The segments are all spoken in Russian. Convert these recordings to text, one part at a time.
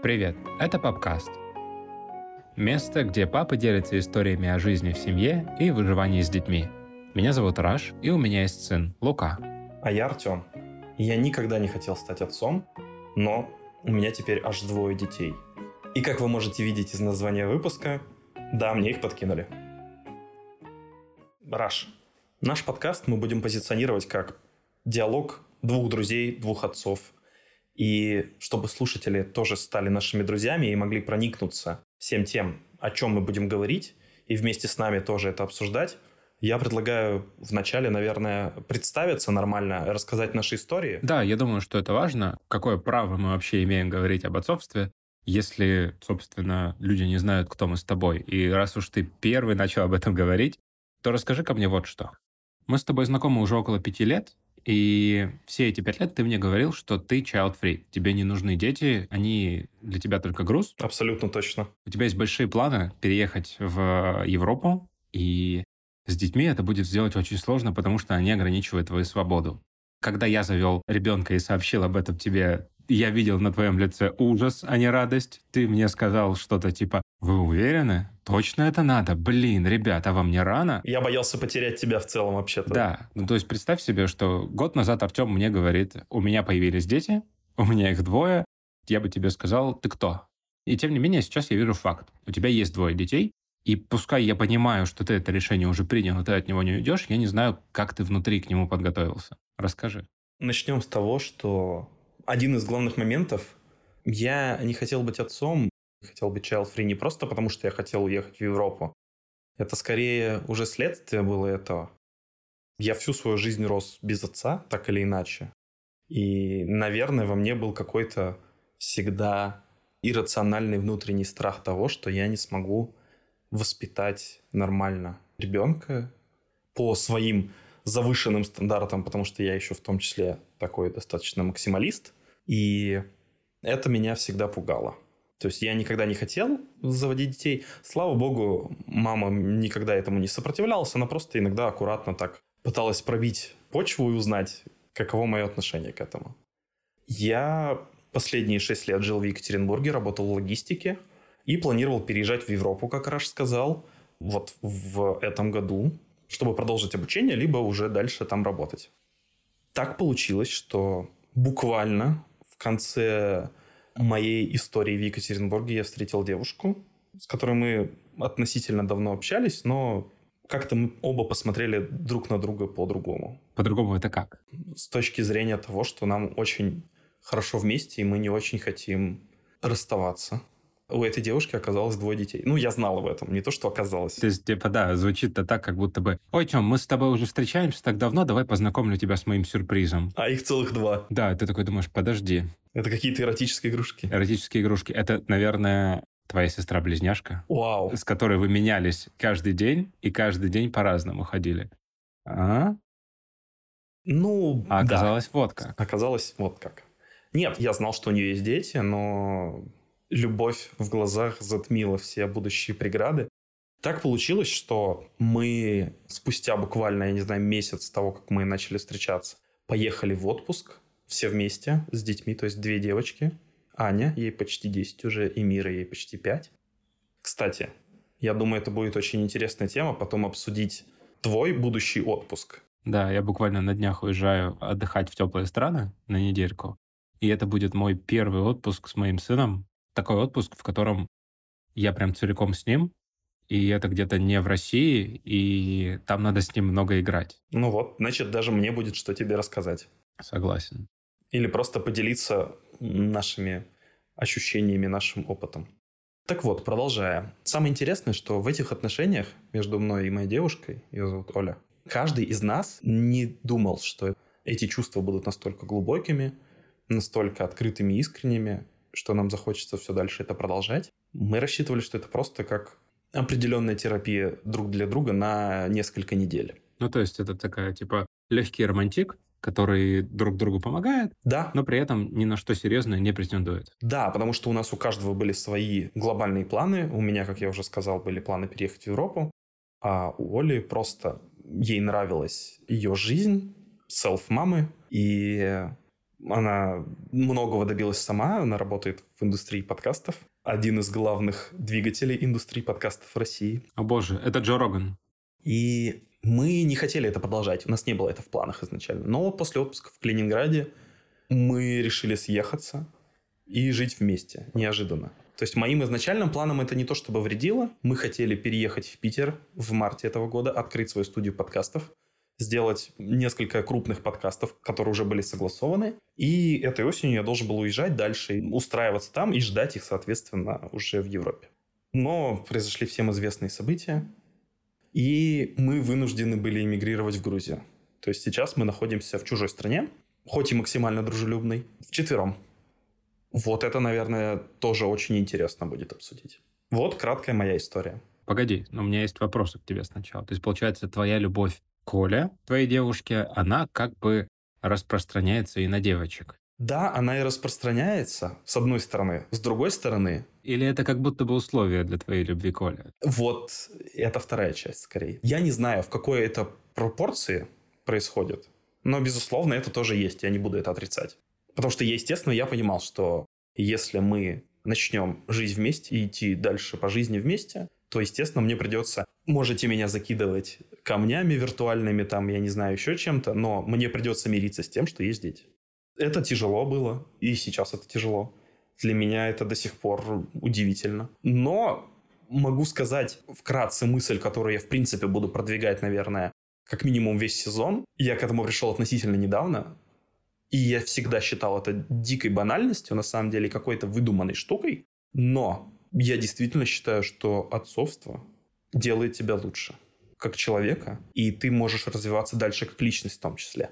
Привет, это Папкаст. Место, где папы делятся историями о жизни в семье и выживании с детьми. Меня зовут Раш, и у меня есть сын, Лука. А я Артем. Я никогда не хотел стать отцом, но у меня теперь аж двое детей. И как вы можете видеть из названия выпуска, да, мне их подкинули. Раш. Наш подкаст мы будем позиционировать как диалог двух друзей, двух отцов. И чтобы слушатели тоже стали нашими друзьями и могли проникнуться всем тем, о чем мы будем говорить, и вместе с нами тоже это обсуждать, я предлагаю вначале, наверное, представиться нормально, рассказать наши истории. Да, я думаю, что это важно. Какое право мы вообще имеем говорить об отцовстве, если, собственно, люди не знают, кто мы с тобой. И раз уж ты первый начал об этом говорить, то расскажи ко мне вот что. Мы с тобой знакомы уже около пяти лет, и все эти пять лет ты мне говорил, что ты child-free. Тебе не нужны дети, они для тебя только груз. Абсолютно точно. У тебя есть большие планы переехать в Европу, и с детьми это будет сделать очень сложно, потому что они ограничивают твою свободу. Когда я завел ребенка и сообщил об этом тебе, я видел на твоем лице ужас, а не радость. Ты мне сказал что-то типа «Вы уверены? Точно это надо? Блин, ребята, вам не рано?» Я боялся потерять тебя в целом вообще-то. Да. Ну, то есть представь себе, что год назад Артем мне говорит «У меня появились дети, у меня их двое, я бы тебе сказал, ты кто?» И тем не менее, сейчас я вижу факт. У тебя есть двое детей, и пускай я понимаю, что ты это решение уже принял, и ты от него не уйдешь, я не знаю, как ты внутри к нему подготовился. Расскажи. Начнем с того, что один из главных моментов, я не хотел быть отцом, хотел быть child-free не просто потому, что я хотел уехать в Европу. Это скорее уже следствие было этого. Я всю свою жизнь рос без отца, так или иначе. И, наверное, во мне был какой-то всегда иррациональный внутренний страх того, что я не смогу воспитать нормально ребенка по своим завышенным стандартам, потому что я еще в том числе такой достаточно максималист. И это меня всегда пугало. То есть я никогда не хотел заводить детей. Слава богу, мама никогда этому не сопротивлялась. Она просто иногда аккуратно так пыталась пробить почву и узнать, каково мое отношение к этому. Я последние шесть лет жил в Екатеринбурге, работал в логистике и планировал переезжать в Европу, как Раш сказал, вот в этом году, чтобы продолжить обучение, либо уже дальше там работать. Так получилось, что буквально конце моей истории в Екатеринбурге я встретил девушку, с которой мы относительно давно общались, но как-то мы оба посмотрели друг на друга по-другому. По-другому это как? С точки зрения того, что нам очень хорошо вместе, и мы не очень хотим расставаться у этой девушки оказалось двое детей. Ну, я знал об этом, не то, что оказалось. То есть, типа, да, звучит-то так, как будто бы, ой, Тём, мы с тобой уже встречаемся так давно, давай познакомлю тебя с моим сюрпризом. А их целых два. Да, ты такой думаешь, подожди. Это какие-то эротические игрушки. Эротические игрушки. Это, наверное, твоя сестра-близняшка. Вау. С которой вы менялись каждый день, и каждый день по-разному ходили. А? Ну, А оказалось да. вот как. Оказалось вот как. Нет, я знал, что у нее есть дети, но любовь в глазах затмила все будущие преграды. Так получилось, что мы спустя буквально, я не знаю, месяц того, как мы начали встречаться, поехали в отпуск все вместе с детьми, то есть две девочки. Аня, ей почти 10 уже, и Мира, ей почти 5. Кстати, я думаю, это будет очень интересная тема, потом обсудить твой будущий отпуск. Да, я буквально на днях уезжаю отдыхать в теплые страны на недельку. И это будет мой первый отпуск с моим сыном такой отпуск, в котором я прям целиком с ним, и это где-то не в России, и там надо с ним много играть. Ну вот, значит, даже мне будет что тебе рассказать. Согласен. Или просто поделиться нашими ощущениями, нашим опытом. Так вот, продолжая. Самое интересное, что в этих отношениях между мной и моей девушкой, ее зовут Оля, каждый из нас не думал, что эти чувства будут настолько глубокими, настолько открытыми и искренними, что нам захочется все дальше это продолжать. Мы рассчитывали, что это просто как определенная терапия друг для друга на несколько недель. Ну, то есть это такая, типа, легкий романтик, который друг другу помогает, да. но при этом ни на что серьезное не претендует. Да, потому что у нас у каждого были свои глобальные планы. У меня, как я уже сказал, были планы переехать в Европу, а у Оли просто ей нравилась ее жизнь, селф-мамы, и Она многого добилась сама, она работает в индустрии подкастов. Один из главных двигателей индустрии подкастов России. О боже, это Джо Роган. И мы не хотели это продолжать, у нас не было это в планах изначально. Но после отпуска в Калининграде мы решили съехаться и жить вместе, неожиданно. То есть моим изначальным планом это не то, чтобы вредило. Мы хотели переехать в Питер в марте этого года, открыть свою студию подкастов, сделать несколько крупных подкастов, которые уже были согласованы. И этой осенью я должен был уезжать дальше, устраиваться там и ждать их, соответственно, уже в Европе. Но произошли всем известные события, и мы вынуждены были эмигрировать в Грузию. То есть сейчас мы находимся в чужой стране, хоть и максимально дружелюбной, вчетвером. Вот это, наверное, тоже очень интересно будет обсудить. Вот краткая моя история. Погоди, но у меня есть вопросы к тебе сначала. То есть, получается, твоя любовь к Коле, твоей девушке, она как бы распространяется и на девочек. Да, она и распространяется, с одной стороны. С другой стороны... Или это как будто бы условие для твоей любви к Оле? Вот, это вторая часть, скорее. Я не знаю, в какой это пропорции происходит, но, безусловно, это тоже есть, я не буду это отрицать. Потому что, естественно, я понимал, что если мы начнем жить вместе и идти дальше по жизни вместе, то, естественно, мне придется... Можете меня закидывать камнями виртуальными, там, я не знаю, еще чем-то, но мне придется мириться с тем, что есть дети. Это тяжело было, и сейчас это тяжело. Для меня это до сих пор удивительно. Но могу сказать вкратце мысль, которую я, в принципе, буду продвигать, наверное, как минимум весь сезон. Я к этому пришел относительно недавно. И я всегда считал это дикой банальностью, на самом деле, какой-то выдуманной штукой. Но я действительно считаю, что отцовство делает тебя лучше как человека, и ты можешь развиваться дальше как личность в том числе.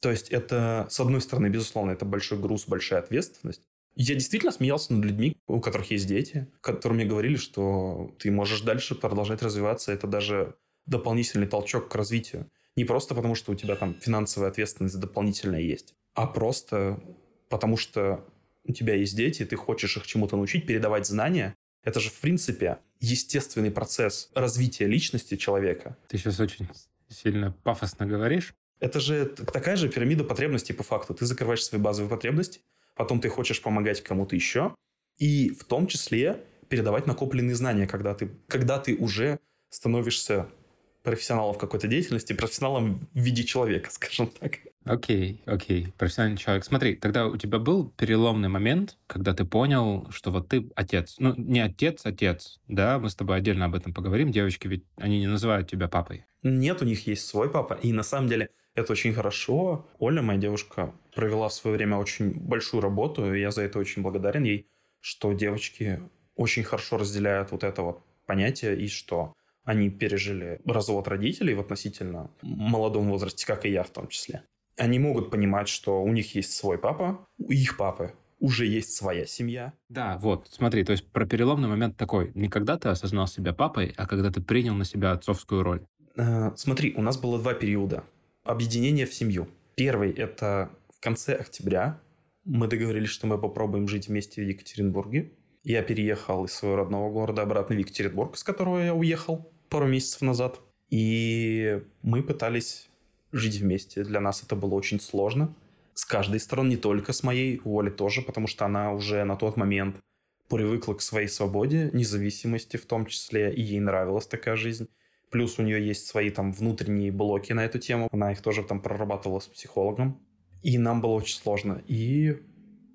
То есть это, с одной стороны, безусловно, это большой груз, большая ответственность. Я действительно смеялся над людьми, у которых есть дети, которые мне говорили, что ты можешь дальше продолжать развиваться. Это даже дополнительный толчок к развитию. Не просто потому, что у тебя там финансовая ответственность дополнительная есть, а просто потому что у тебя есть дети, ты хочешь их чему-то научить, передавать знания. Это же, в принципе, естественный процесс развития личности человека. Ты сейчас очень сильно пафосно говоришь. Это же такая же пирамида потребностей по факту. Ты закрываешь свои базовые потребности, потом ты хочешь помогать кому-то еще, и в том числе передавать накопленные знания, когда ты, когда ты уже становишься профессионалом в какой-то деятельности, профессионалом в виде человека, скажем так. Окей, окей, профессиональный человек. Смотри, тогда у тебя был переломный момент, когда ты понял, что вот ты отец. Ну, не отец, отец, да, мы с тобой отдельно об этом поговорим. Девочки ведь, они не называют тебя папой. Нет, у них есть свой папа. И на самом деле это очень хорошо. Оля, моя девушка, провела в свое время очень большую работу, и я за это очень благодарен ей, что девочки очень хорошо разделяют вот это вот понятие, и что они пережили развод родителей в относительно молодом возрасте, как и я в том числе. Они могут понимать, что у них есть свой папа, у их папы уже есть своя семья. Да, вот, смотри, то есть про переломный момент такой. Не когда ты осознал себя папой, а когда ты принял на себя отцовскую роль. Э, смотри, у нас было два периода. Объединение в семью. Первый – это в конце октября. Мы договорились, что мы попробуем жить вместе в Екатеринбурге. Я переехал из своего родного города обратно в Екатеринбург, с которого я уехал пару месяцев назад. И мы пытались жить вместе. Для нас это было очень сложно. С каждой стороны, не только с моей, у Оли тоже, потому что она уже на тот момент привыкла к своей свободе, независимости в том числе, и ей нравилась такая жизнь. Плюс у нее есть свои там внутренние блоки на эту тему. Она их тоже там прорабатывала с психологом. И нам было очень сложно. И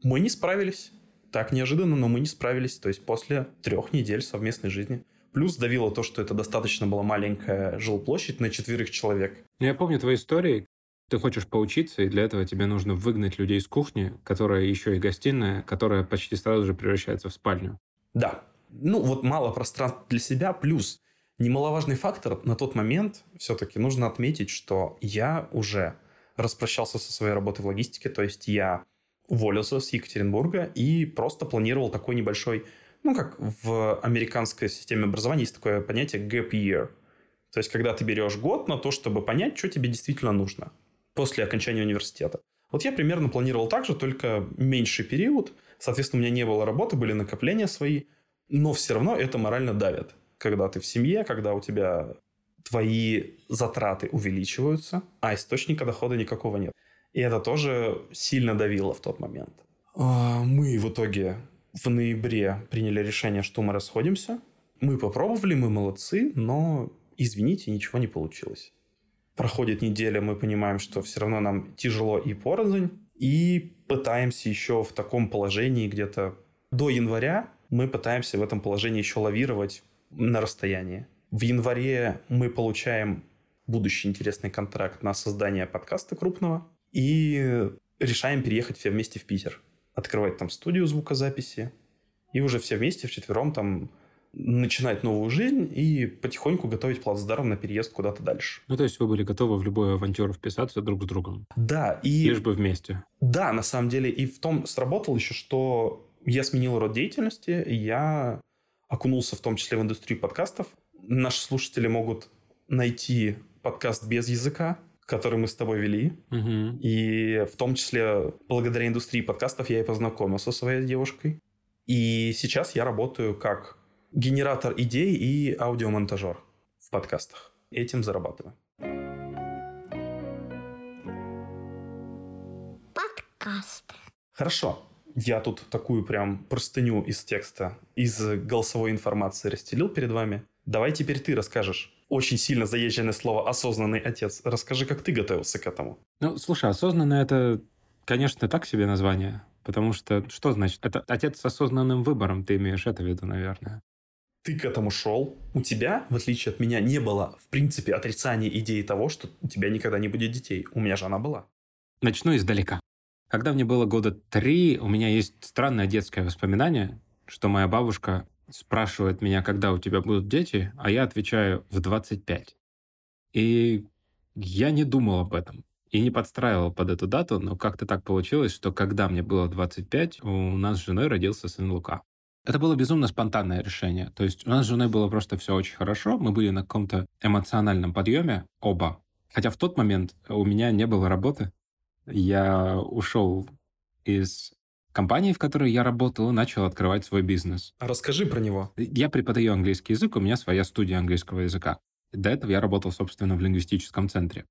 мы не справились. Так неожиданно, но мы не справились. То есть после трех недель совместной жизни – Плюс давило то, что это достаточно была маленькая жилплощадь на четверых человек. Я помню твои истории. Ты хочешь поучиться, и для этого тебе нужно выгнать людей из кухни, которая еще и гостиная, которая почти сразу же превращается в спальню. Да. Ну, вот мало пространства для себя, плюс немаловажный фактор на тот момент все-таки нужно отметить, что я уже распрощался со своей работой в логистике, то есть я уволился с Екатеринбурга и просто планировал такой небольшой ну, как в американской системе образования есть такое понятие gap year. То есть, когда ты берешь год на то, чтобы понять, что тебе действительно нужно после окончания университета. Вот я примерно планировал так же, только меньший период. Соответственно, у меня не было работы, были накопления свои. Но все равно это морально давит. Когда ты в семье, когда у тебя твои затраты увеличиваются, а источника дохода никакого нет. И это тоже сильно давило в тот момент. А, мы в итоге в ноябре приняли решение, что мы расходимся. Мы попробовали, мы молодцы, но, извините, ничего не получилось. Проходит неделя, мы понимаем, что все равно нам тяжело и порознь, и пытаемся еще в таком положении где-то до января мы пытаемся в этом положении еще лавировать на расстоянии. В январе мы получаем будущий интересный контракт на создание подкаста крупного и решаем переехать все вместе в Питер. Открывать там студию звукозаписи и уже все вместе вчетвером там начинать новую жизнь и потихоньку готовить плацдарм на переезд куда-то дальше. Ну, то есть вы были готовы в любую авантюру вписаться друг с другом? Да, и... Лишь бы вместе. Да, на самом деле. И в том сработало еще, что я сменил род деятельности, я окунулся в том числе в индустрию подкастов. Наши слушатели могут найти подкаст без языка, который мы с тобой вели. Угу. И в том числе благодаря индустрии подкастов я и познакомился со своей девушкой. И сейчас я работаю как генератор идей и аудиомонтажер в подкастах. Этим зарабатываю. Подкасты. Хорошо. Я тут такую прям простыню из текста, из голосовой информации расстелил перед вами. Давай теперь ты расскажешь. Очень сильно заезженное слово «осознанный отец». Расскажи, как ты готовился к этому. Ну, слушай, осознанный — это, конечно, так себе название. Потому что что значит? Это отец с осознанным выбором, ты имеешь это в виду, наверное ты к этому шел, у тебя, в отличие от меня, не было, в принципе, отрицания идеи того, что у тебя никогда не будет детей. У меня же она была. Начну издалека. Когда мне было года три, у меня есть странное детское воспоминание, что моя бабушка спрашивает меня, когда у тебя будут дети, а я отвечаю в 25. И я не думал об этом и не подстраивал под эту дату, но как-то так получилось, что когда мне было 25, у нас с женой родился сын Лука. Это было безумно спонтанное решение. То есть у нас с женой было просто все очень хорошо. Мы были на каком-то эмоциональном подъеме оба. Хотя в тот момент у меня не было работы. Я ушел из компании, в которой я работал, начал открывать свой бизнес. А расскажи про него. Я преподаю английский язык, у меня своя студия английского языка. До этого я работал, собственно, в лингвистическом центре.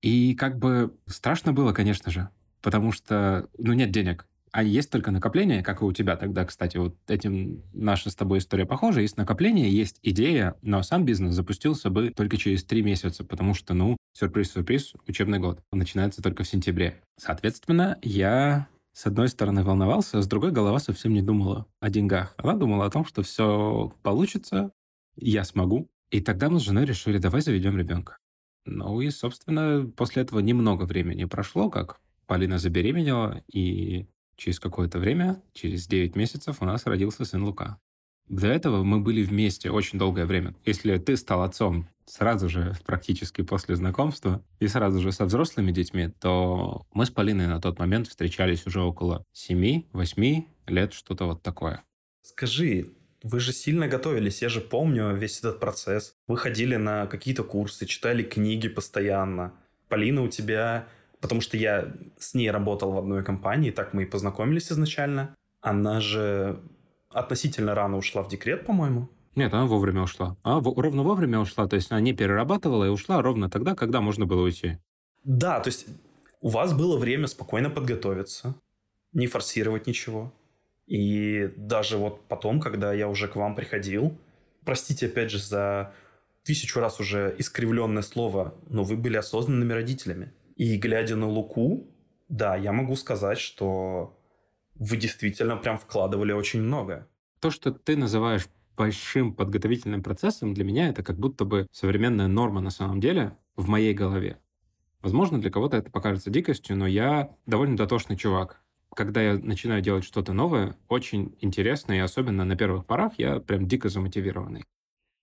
И как бы страшно было, конечно же, потому что, ну, нет денег а есть только накопление, как и у тебя тогда, кстати, вот этим наша с тобой история похожа. Есть накопление, есть идея, но сам бизнес запустился бы только через три месяца, потому что, ну, сюрприз-сюрприз, учебный год начинается только в сентябре. Соответственно, я с одной стороны волновался, а с другой голова совсем не думала о деньгах. Она думала о том, что все получится, я смогу. И тогда мы с женой решили, давай заведем ребенка. Ну и, собственно, после этого немного времени прошло, как Полина забеременела, и Через какое-то время, через 9 месяцев, у нас родился сын Лука. До этого мы были вместе очень долгое время. Если ты стал отцом сразу же, практически после знакомства, и сразу же со взрослыми детьми, то мы с Полиной на тот момент встречались уже около 7-8 лет, что-то вот такое. Скажи, вы же сильно готовились, я же помню весь этот процесс. Вы ходили на какие-то курсы, читали книги постоянно. Полина у тебя потому что я с ней работал в одной компании, так мы и познакомились изначально. Она же относительно рано ушла в декрет, по-моему. Нет, она вовремя ушла. Она в- ровно вовремя ушла, то есть она не перерабатывала и ушла ровно тогда, когда можно было уйти. Да, то есть у вас было время спокойно подготовиться, не форсировать ничего. И даже вот потом, когда я уже к вам приходил, простите опять же за тысячу раз уже искривленное слово, но вы были осознанными родителями. И глядя на Луку, да, я могу сказать, что вы действительно прям вкладывали очень много. То, что ты называешь большим подготовительным процессом, для меня это как будто бы современная норма на самом деле в моей голове. Возможно, для кого-то это покажется дикостью, но я довольно дотошный чувак. Когда я начинаю делать что-то новое, очень интересно, и особенно на первых порах, я прям дико замотивированный.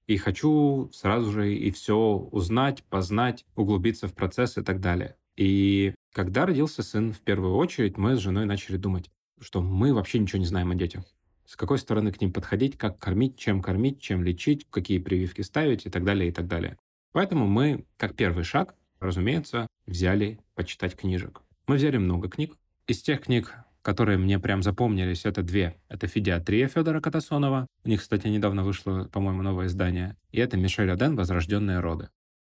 И хочу сразу же и все узнать, познать, углубиться в процесс и так далее. И когда родился сын, в первую очередь мы с женой начали думать, что мы вообще ничего не знаем о детях. С какой стороны к ним подходить, как кормить, чем кормить, чем лечить, какие прививки ставить и так далее, и так далее. Поэтому мы, как первый шаг, разумеется, взяли почитать книжек. Мы взяли много книг. Из тех книг, которые мне прям запомнились, это две. Это «Федиатрия» Федора Катасонова. У них, кстати, недавно вышло, по-моему, новое издание. И это Мишель Аден «Возрожденные роды».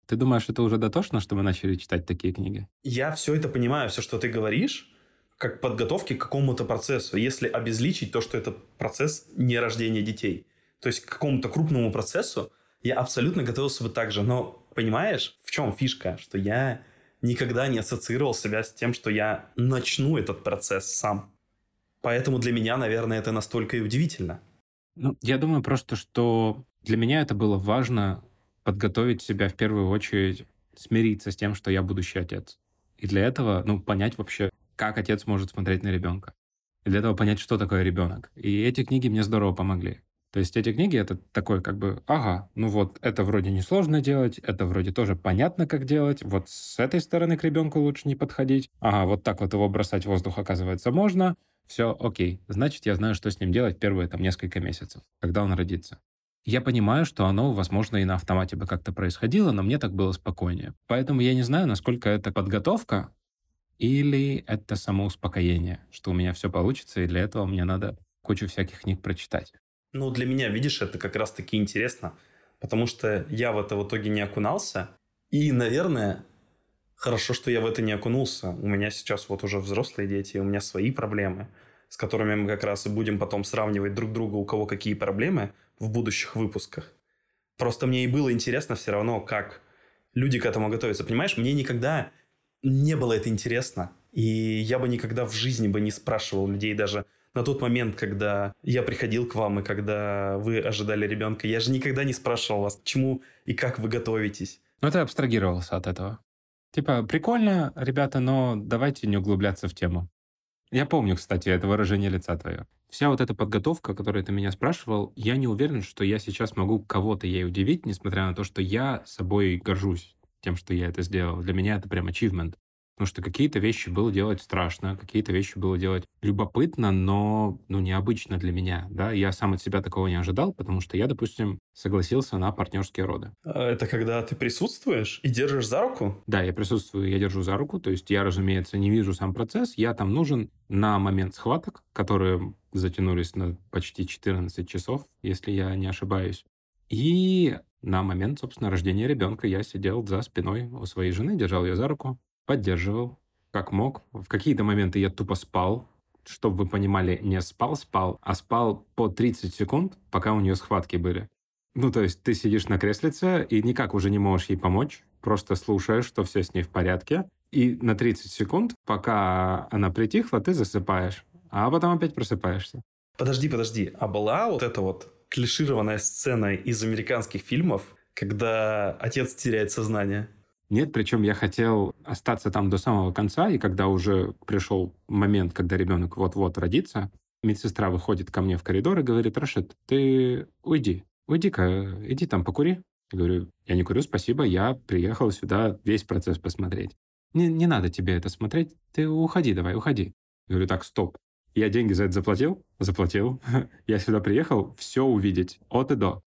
Ты думаешь, это уже дотошно, что мы начали читать такие книги? Я все это понимаю, все, что ты говоришь, как подготовки к какому-то процессу, если обезличить то, что это процесс не рождения детей. То есть к какому-то крупному процессу я абсолютно готовился бы так же. Но понимаешь, в чем фишка? Что я никогда не ассоциировал себя с тем, что я начну этот процесс сам. Поэтому для меня, наверное, это настолько и удивительно. Ну, я думаю просто, что для меня это было важно подготовить себя в первую очередь, смириться с тем, что я будущий отец. И для этого, ну, понять вообще, как отец может смотреть на ребенка. И для этого понять, что такое ребенок. И эти книги мне здорово помогли. То есть эти книги это такой как бы, ага, ну вот это вроде несложно делать, это вроде тоже понятно, как делать, вот с этой стороны к ребенку лучше не подходить, ага, вот так вот его бросать в воздух оказывается можно, все окей, значит я знаю, что с ним делать первые там несколько месяцев, когда он родится. Я понимаю, что оно, возможно, и на автомате бы как-то происходило, но мне так было спокойнее. Поэтому я не знаю, насколько это подготовка или это самоуспокоение, что у меня все получится, и для этого мне надо кучу всяких книг прочитать. Ну, для меня, видишь, это как раз-таки интересно, потому что я в это в итоге не окунался, и, наверное, хорошо, что я в это не окунулся. У меня сейчас вот уже взрослые дети, у меня свои проблемы, с которыми мы как раз и будем потом сравнивать друг друга, у кого какие проблемы в будущих выпусках. Просто мне и было интересно все равно, как люди к этому готовятся. Понимаешь, мне никогда не было это интересно. И я бы никогда в жизни бы не спрашивал людей даже, на тот момент, когда я приходил к вам и когда вы ожидали ребенка, я же никогда не спрашивал вас, к чему и как вы готовитесь. Ну, ты абстрагировался от этого. Типа, прикольно, ребята, но давайте не углубляться в тему. Я помню, кстати, это выражение лица твое. Вся вот эта подготовка, которую ты меня спрашивал, я не уверен, что я сейчас могу кого-то ей удивить, несмотря на то, что я собой горжусь тем, что я это сделал. Для меня это прям achievement. Потому что какие-то вещи было делать страшно, какие-то вещи было делать любопытно, но ну, необычно для меня. Да? Я сам от себя такого не ожидал, потому что я, допустим, согласился на партнерские роды. А это когда ты присутствуешь и держишь за руку? Да, я присутствую, я держу за руку. То есть я, разумеется, не вижу сам процесс. Я там нужен на момент схваток, которые затянулись на почти 14 часов, если я не ошибаюсь. И на момент, собственно, рождения ребенка я сидел за спиной у своей жены, держал ее за руку, поддерживал, как мог. В какие-то моменты я тупо спал, чтобы вы понимали, не спал-спал, а спал по 30 секунд, пока у нее схватки были. Ну, то есть ты сидишь на креслице и никак уже не можешь ей помочь, просто слушаешь, что все с ней в порядке, и на 30 секунд, пока она притихла, ты засыпаешь, а потом опять просыпаешься. Подожди, подожди, а была вот эта вот клишированная сцена из американских фильмов, когда отец теряет сознание? Нет, причем я хотел остаться там до самого конца, и когда уже пришел момент, когда ребенок вот-вот родится, медсестра выходит ко мне в коридор и говорит, Рашид, ты уйди, уйди-ка, иди там покури. Я говорю, я не курю, спасибо, я приехал сюда весь процесс посмотреть. Не, не надо тебе это смотреть, ты уходи давай, уходи. Я говорю, так, стоп, я деньги за это заплатил? Заплатил. я сюда приехал все увидеть, от и до.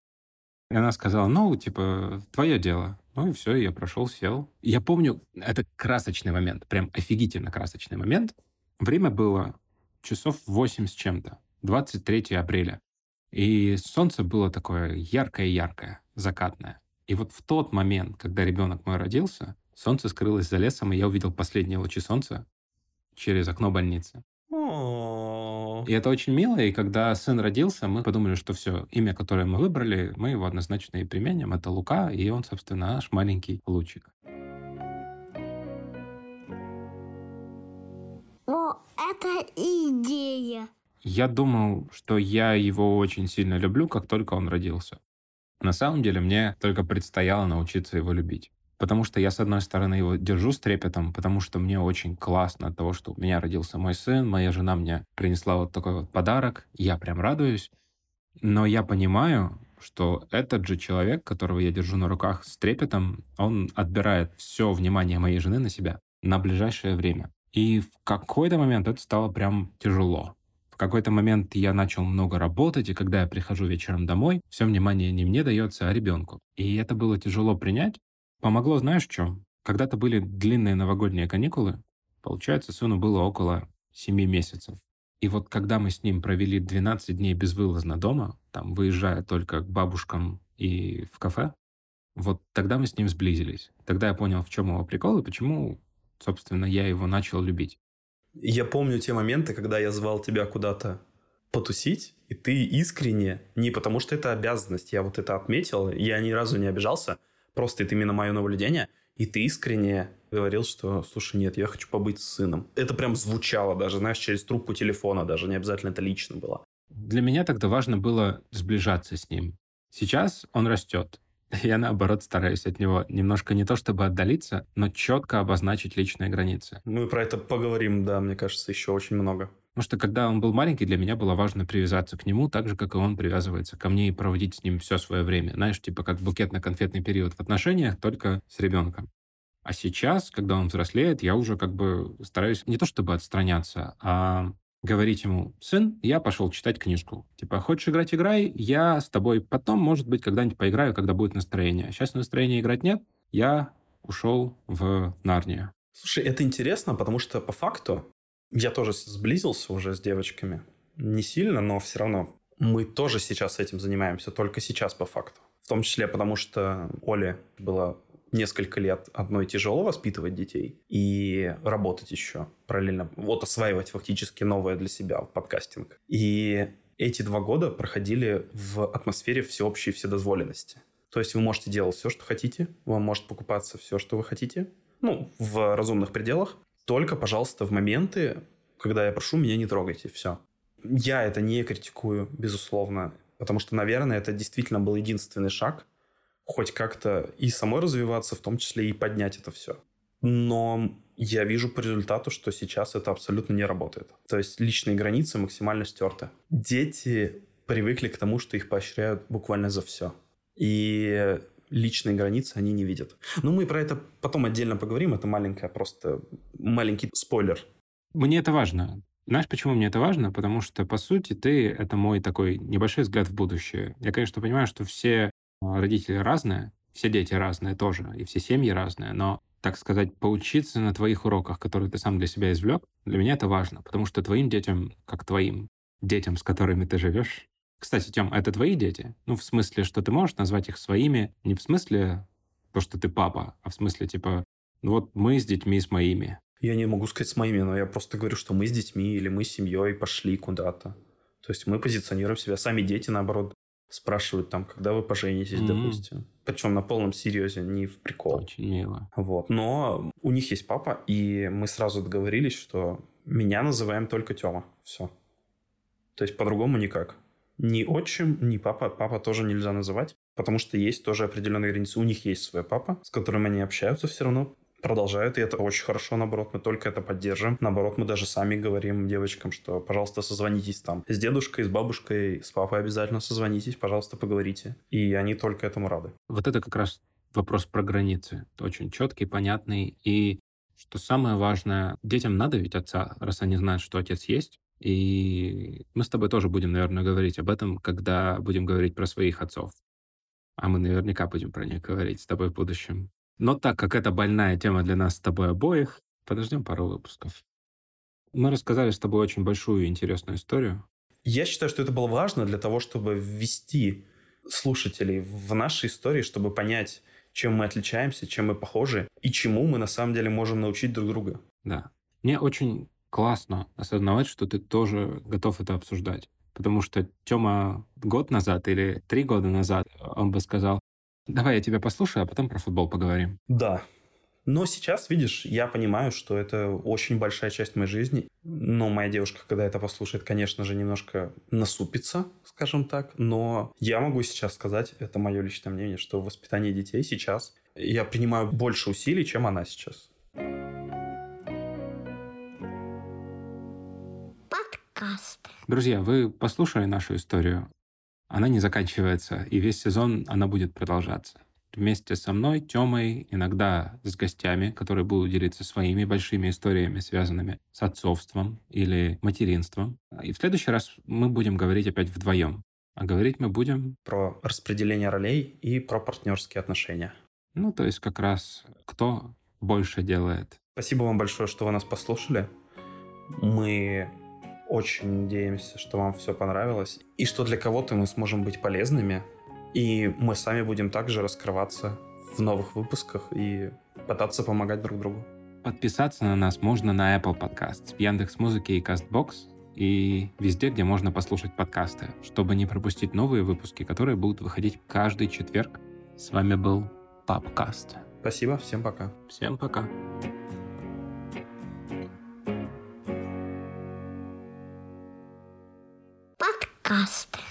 И она сказала, ну, типа, твое дело. Ну и все, я прошел, сел. Я помню, это красочный момент, прям офигительно красочный момент. Время было часов 8 с чем-то, 23 апреля. И солнце было такое яркое-яркое, закатное. И вот в тот момент, когда ребенок мой родился, солнце скрылось за лесом, и я увидел последние лучи солнца через окно больницы. И это очень мило, и когда сын родился, мы подумали, что все, имя, которое мы выбрали, мы его однозначно и применим. Это Лука, и он, собственно, наш маленький лучик. О, это идея. Я думал, что я его очень сильно люблю, как только он родился. На самом деле мне только предстояло научиться его любить. Потому что я, с одной стороны, его держу с трепетом, потому что мне очень классно от того, что у меня родился мой сын, моя жена мне принесла вот такой вот подарок, я прям радуюсь. Но я понимаю, что этот же человек, которого я держу на руках с трепетом, он отбирает все внимание моей жены на себя на ближайшее время. И в какой-то момент это стало прям тяжело. В какой-то момент я начал много работать, и когда я прихожу вечером домой, все внимание не мне дается, а ребенку. И это было тяжело принять, Помогло, знаешь, что? Когда-то были длинные новогодние каникулы, получается, сыну было около 7 месяцев. И вот когда мы с ним провели 12 дней безвылазно дома, там выезжая только к бабушкам и в кафе, Вот тогда мы с ним сблизились. Тогда я понял, в чем его прикол и почему, собственно, я его начал любить. Я помню те моменты, когда я звал тебя куда-то потусить, и ты искренне, не потому что это обязанность, я вот это отметил, я ни разу не обижался, просто это именно мое наблюдение, и ты искренне говорил, что, слушай, нет, я хочу побыть с сыном. Это прям звучало даже, знаешь, через трубку телефона, даже не обязательно это лично было. Для меня тогда важно было сближаться с ним. Сейчас он растет. Я, наоборот, стараюсь от него немножко не то чтобы отдалиться, но четко обозначить личные границы. Мы про это поговорим, да, мне кажется, еще очень много. Потому что когда он был маленький, для меня было важно привязаться к нему так же, как и он привязывается ко мне и проводить с ним все свое время. Знаешь, типа как букетно-конфетный период в отношениях, только с ребенком. А сейчас, когда он взрослеет, я уже как бы стараюсь не то чтобы отстраняться, а говорить ему, сын, я пошел читать книжку. Типа, хочешь играть, играй, я с тобой потом, может быть, когда-нибудь поиграю, когда будет настроение. Сейчас настроения играть нет, я ушел в Нарнию. Слушай, это интересно, потому что по факту я тоже сблизился уже с девочками. Не сильно, но все равно. Мы тоже сейчас этим занимаемся, только сейчас по факту. В том числе потому, что Оле было несколько лет одной тяжело воспитывать детей и работать еще параллельно. Вот осваивать фактически новое для себя подкастинг. И эти два года проходили в атмосфере всеобщей вседозволенности. То есть вы можете делать все, что хотите, вам может покупаться все, что вы хотите, ну, в разумных пределах, только, пожалуйста, в моменты, когда я прошу, меня не трогайте. Все. Я это не критикую, безусловно, потому что, наверное, это действительно был единственный шаг хоть как-то и самой развиваться, в том числе и поднять это все. Но я вижу по результату, что сейчас это абсолютно не работает. То есть личные границы максимально стерты. Дети привыкли к тому, что их поощряют буквально за все. И личные границы они не видят. Ну, мы про это потом отдельно поговорим. Это маленькая просто маленький спойлер. Мне это важно. Знаешь, почему мне это важно? Потому что, по сути, ты — это мой такой небольшой взгляд в будущее. Я, конечно, понимаю, что все а, родители разные, все дети разные тоже, и все семьи разные, но, так сказать, поучиться на твоих уроках, которые ты сам для себя извлек, для меня это важно, потому что твоим детям, как твоим детям, с которыми ты живешь, кстати, Тём, это твои дети? Ну, в смысле, что ты можешь назвать их своими, не в смысле то, что ты папа, а в смысле, типа, ну вот мы с детьми, с моими. Я не могу сказать с моими, но я просто говорю, что мы с детьми или мы с семьей пошли куда-то. То есть мы позиционируем себя. Сами дети, наоборот, спрашивают там, когда вы поженитесь, mm-hmm. допустим. Причем на полном серьезе, не в прикол. Очень мило. Вот. Но у них есть папа, и мы сразу договорились, что меня называем только Тёма. Все. То есть по-другому никак ни отчим, ни папа. Папа тоже нельзя называть, потому что есть тоже определенные границы. У них есть свой папа, с которым они общаются все равно, продолжают, и это очень хорошо, наоборот, мы только это поддержим. Наоборот, мы даже сами говорим девочкам, что, пожалуйста, созвонитесь там с дедушкой, с бабушкой, с папой обязательно созвонитесь, пожалуйста, поговорите. И они только этому рады. Вот это как раз вопрос про границы. Очень четкий, понятный. И что самое важное, детям надо ведь отца, раз они знают, что отец есть. И мы с тобой тоже будем, наверное, говорить об этом, когда будем говорить про своих отцов. А мы наверняка будем про них говорить с тобой в будущем. Но так как это больная тема для нас с тобой обоих, подождем пару выпусков. Мы рассказали с тобой очень большую и интересную историю. Я считаю, что это было важно для того, чтобы ввести слушателей в наши истории, чтобы понять, чем мы отличаемся, чем мы похожи и чему мы на самом деле можем научить друг друга. Да. Мне очень классно осознавать, что ты тоже готов это обсуждать. Потому что Тёма год назад или три года назад он бы сказал, давай я тебя послушаю, а потом про футбол поговорим. Да. Но сейчас, видишь, я понимаю, что это очень большая часть моей жизни. Но моя девушка, когда это послушает, конечно же, немножко насупится, скажем так. Но я могу сейчас сказать, это мое личное мнение, что в воспитании детей сейчас я принимаю больше усилий, чем она сейчас. Подкаст. Друзья, вы послушали нашу историю. Она не заканчивается, и весь сезон она будет продолжаться. Вместе со мной, Тёмой, иногда с гостями, которые будут делиться своими большими историями, связанными с отцовством или материнством. И в следующий раз мы будем говорить опять вдвоем. А говорить мы будем... Про распределение ролей и про партнерские отношения. Ну, то есть как раз кто больше делает. Спасибо вам большое, что вы нас послушали. Мы очень надеемся, что вам все понравилось и что для кого-то мы сможем быть полезными. И мы сами будем также раскрываться в новых выпусках и пытаться помогать друг другу. Подписаться на нас можно на Apple Podcasts, в Яндекс.Музыке и CastBox, и везде, где можно послушать подкасты, чтобы не пропустить новые выпуски, которые будут выходить каждый четверг. С вами был Папкаст. Спасибо, всем пока. Всем пока. podcast.